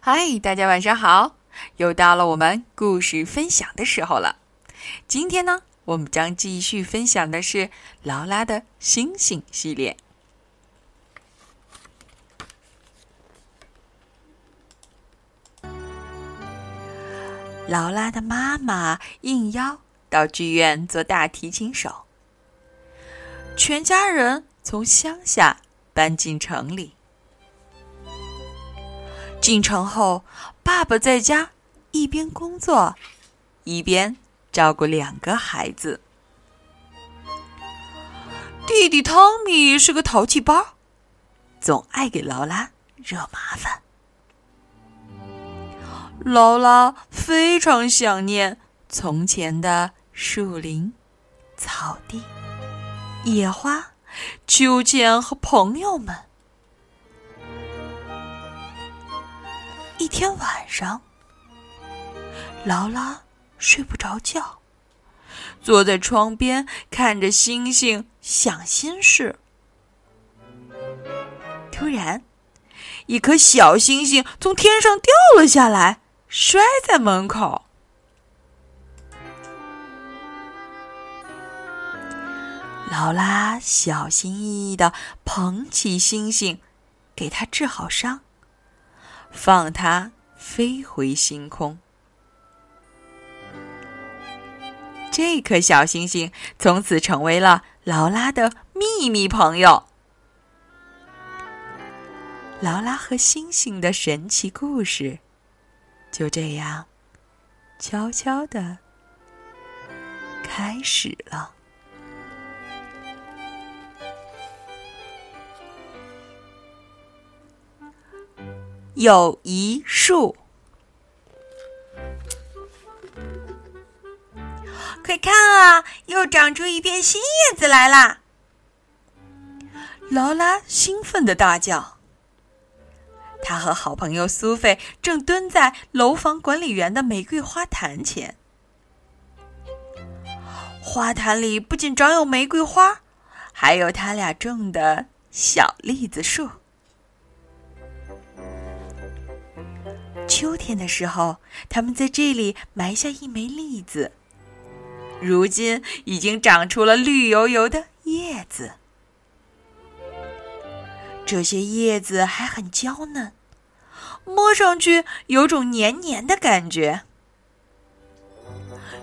嗨，大家晚上好！又到了我们故事分享的时候了。今天呢，我们将继续分享的是劳拉的星星系列。劳拉的妈妈应邀到剧院做大提琴手，全家人从乡下搬进城里。进城后，爸爸在家一边工作，一边照顾两个孩子。弟弟汤米是个淘气包，总爱给劳拉惹麻烦。劳拉非常想念从前的树林、草地、野花、秋千和朋友们。一天晚上，劳拉睡不着觉，坐在窗边看着星星想心事。突然，一颗小星星从天上掉了下来。摔在门口，劳拉小心翼翼的捧起星星，给他治好伤，放它飞回星空。这颗小星星从此成为了劳拉的秘密朋友。劳拉和星星的神奇故事。就这样，悄悄的开始了。友谊树，快看啊，又长出一片新叶子来啦！劳拉兴奋的大叫。他和好朋友苏菲正蹲在楼房管理员的玫瑰花坛前。花坛里不仅长有玫瑰花，还有他俩种的小栗子树。秋天的时候，他们在这里埋下一枚栗子，如今已经长出了绿油油的叶子。这些叶子还很娇嫩，摸上去有种黏黏的感觉。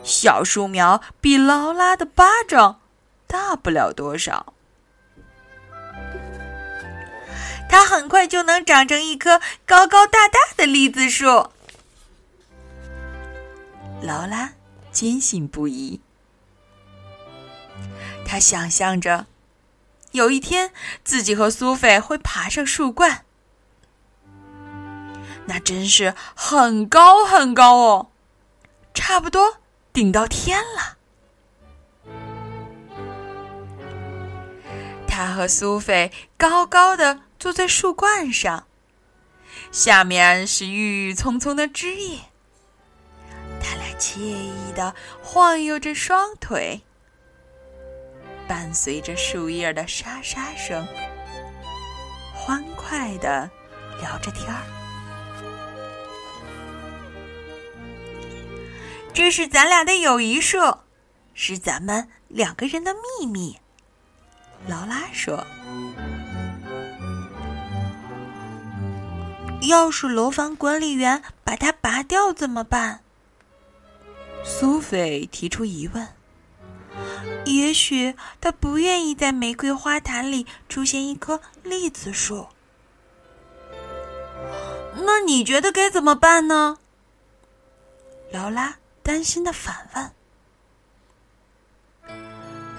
小树苗比劳拉的巴掌大不了多少，它很快就能长成一棵高高大大的栗子树。劳拉坚信不疑，他想象着。有一天，自己和苏菲会爬上树冠，那真是很高很高哦，差不多顶到天了。他和苏菲高高的坐在树冠上，下面是郁郁葱葱的枝叶，他俩惬意的晃悠着双腿。伴随着树叶的沙沙声，欢快的聊着天儿。这是咱俩的友谊树，是咱们两个人的秘密。劳拉说：“要是楼房管理员把它拔掉怎么办？”苏菲提出疑问。也许他不愿意在玫瑰花坛里出现一棵栗子树。那你觉得该怎么办呢？劳拉担心的反问。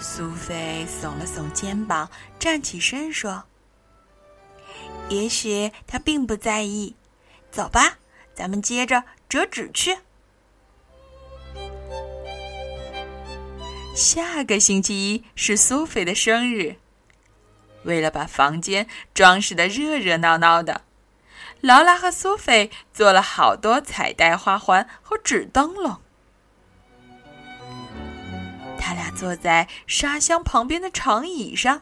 苏菲耸了耸肩膀，站起身说：“也许他并不在意。走吧，咱们接着折纸去。”下个星期一是苏菲的生日，为了把房间装饰的热热闹闹的，劳拉和苏菲做了好多彩带花环和纸灯笼。他俩坐在沙箱旁边的长椅上，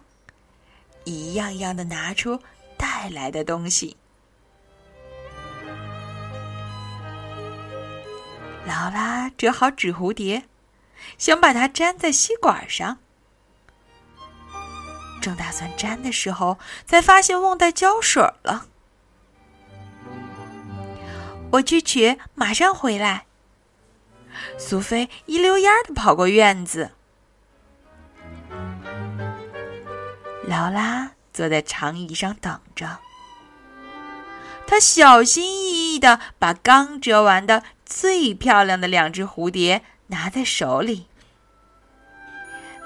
一样样的拿出带来的东西。劳拉折好纸蝴蝶，想把它粘在吸管上。正打算粘的时候，才发现忘带胶水了。我去取，马上回来。苏菲一溜烟的跑过院子。劳拉坐在长椅上等着。他小心翼翼的把刚折完的最漂亮的两只蝴蝶拿在手里。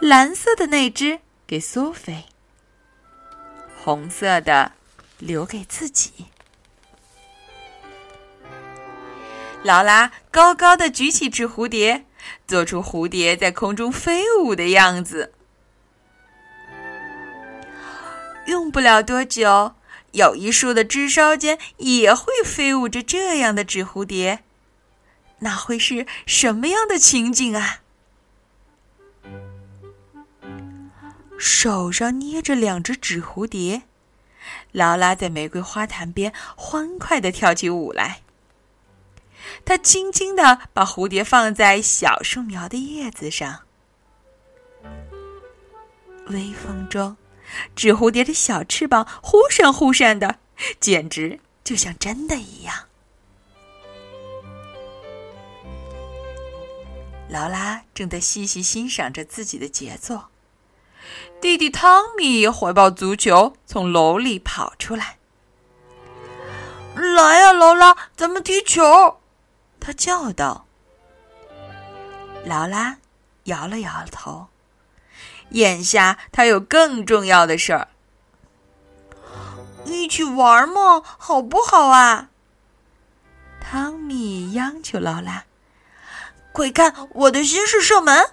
蓝色的那只给苏菲，红色的留给自己。劳拉高高的举起纸蝴蝶，做出蝴蝶在空中飞舞的样子。用不了多久，有一树的枝梢间也会飞舞着这样的纸蝴蝶。那会是什么样的情景啊？手上捏着两只纸蝴蝶，劳拉在玫瑰花坛边欢快的跳起舞来。她轻轻的把蝴蝶放在小树苗的叶子上，微风中，纸蝴蝶的小翅膀忽闪忽闪的，简直就像真的一样。劳拉正在细细欣赏着自己的杰作，弟弟汤米怀抱足球从楼里跑出来，“来呀，劳拉，咱们踢球！”他叫道。劳拉摇了摇头，眼下他有更重要的事儿。一起玩嘛，好不好啊？汤米央求劳拉。快看，我的新式射门！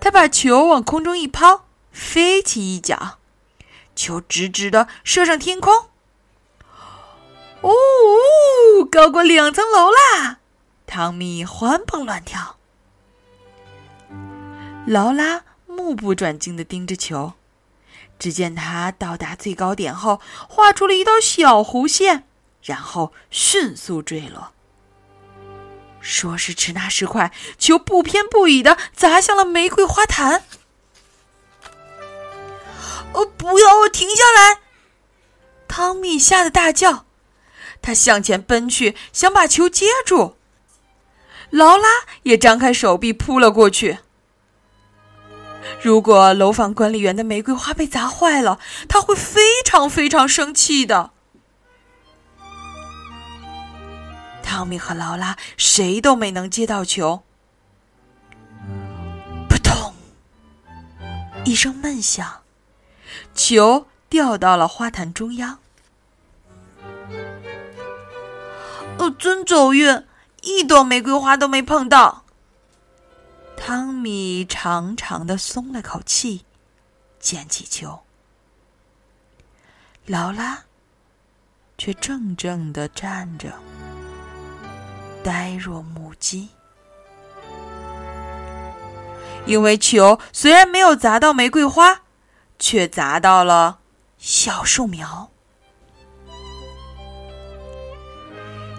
他把球往空中一抛，飞起一脚，球直直的射上天空。哦，高过两层楼啦！汤米欢蹦乱跳。劳拉目不转睛的盯着球，只见他到达最高点后，画出了一道小弧线，然后迅速坠落。说时迟，那时快，球不偏不倚的砸向了玫瑰花坛。哦，不要！停下来！汤米吓得大叫，他向前奔去，想把球接住。劳拉也张开手臂扑了过去。如果楼房管理员的玫瑰花被砸坏了，他会非常非常生气的。汤米和劳拉谁都没能接到球。扑通！一声闷响，球掉到了花坛中央。哦，真走运，一朵玫瑰花都没碰到。汤米长长的松了口气，捡起球。劳拉却怔怔的站着。呆若木鸡，因为球虽然没有砸到玫瑰花，却砸到了小树苗。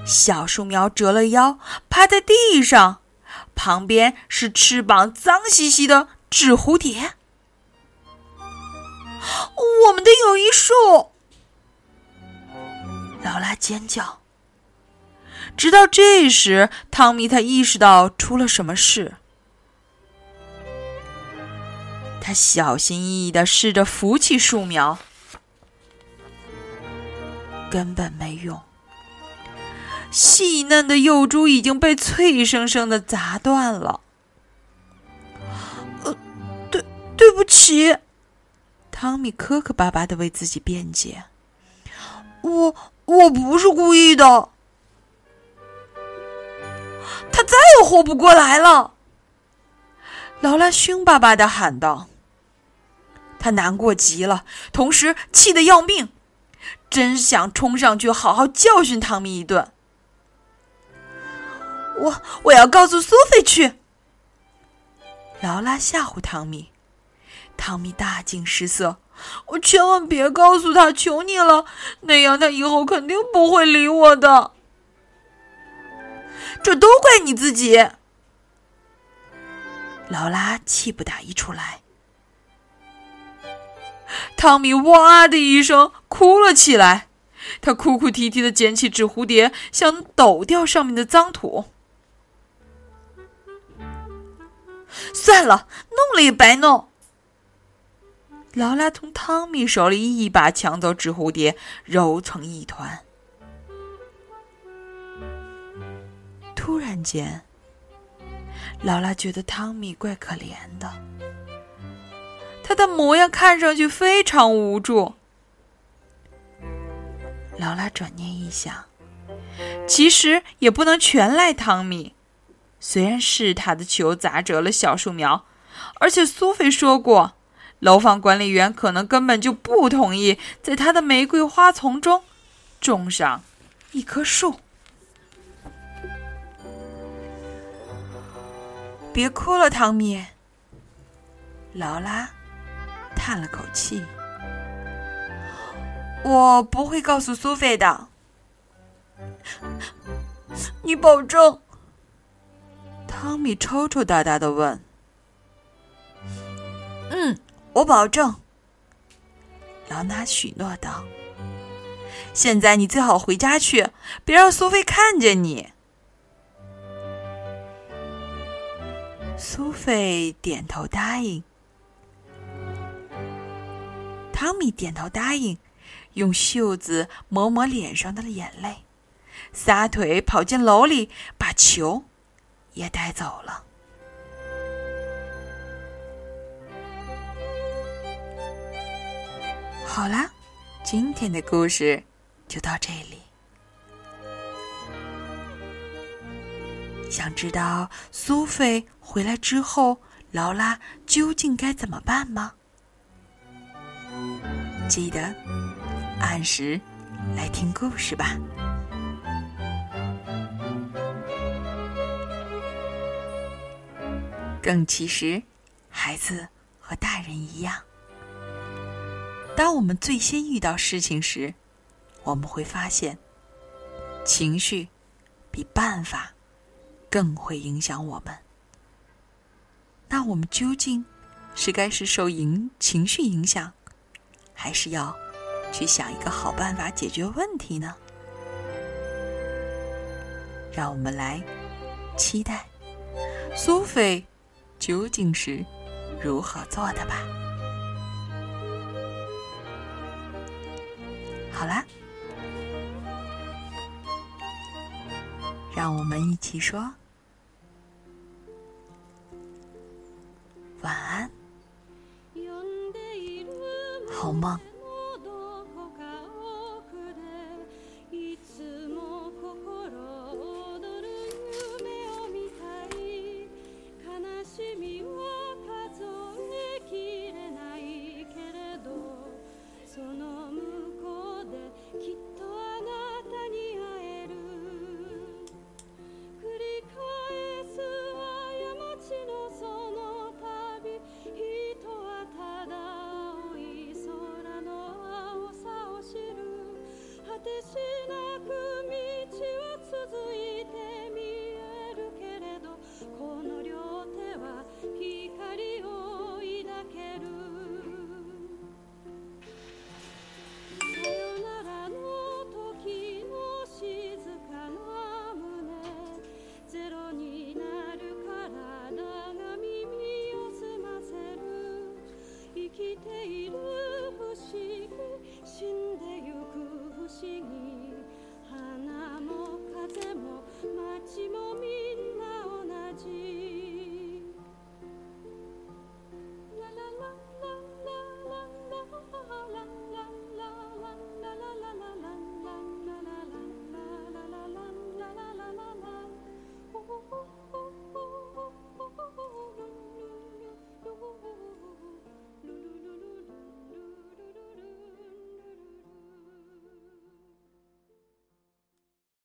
小树苗折了腰，趴在地上，旁边是翅膀脏兮兮的纸蝴蝶。我们的友谊树！劳拉尖叫。直到这时，汤米才意识到出了什么事。他小心翼翼的试着扶起树苗，根本没用。细嫩的幼株已经被脆生生的砸断了。呃，对，对不起，汤米磕磕巴巴的为自己辩解：“我我不是故意的。”他再也活不过来了！劳拉凶巴巴的喊道。他难过极了，同时气得要命，真想冲上去好好教训汤米一顿。我我要告诉苏菲去。劳拉吓唬汤米，汤米大惊失色。我千万别告诉他，求你了，那样他以后肯定不会理我的。这都怪你自己！劳拉气不打一处来。汤米哇的一声哭了起来，他哭哭啼啼的捡起纸蝴蝶，想抖掉上面的脏土。算了，弄了也白弄。劳拉从汤米手里一把抢走纸蝴蝶，揉成一团。突然间，劳拉觉得汤米怪可怜的，他的模样看上去非常无助。劳拉转念一想，其实也不能全赖汤米。虽然是他的球砸折了小树苗，而且苏菲说过，楼房管理员可能根本就不同意在他的玫瑰花丛中种上一棵树。别哭了，汤米。劳拉叹了口气：“我不会告诉苏菲的。”你保证？汤米抽抽搭搭的问：“嗯，我保证。”劳拉许诺道：“现在你最好回家去，别让苏菲看见你。”苏菲点头答应。汤米点头答应，用袖子抹抹脸上的眼泪，撒腿跑进楼里，把球。也带走了。好啦，今天的故事就到这里。想知道苏菲回来之后，劳拉究竟该怎么办吗？记得按时来听故事吧。更其实，孩子和大人一样。当我们最先遇到事情时，我们会发现，情绪比办法更会影响我们。那我们究竟是该是受影情绪影响，还是要去想一个好办法解决问题呢？让我们来期待苏菲。究竟是如何做的吧？好啦，让我们一起说晚安，好梦。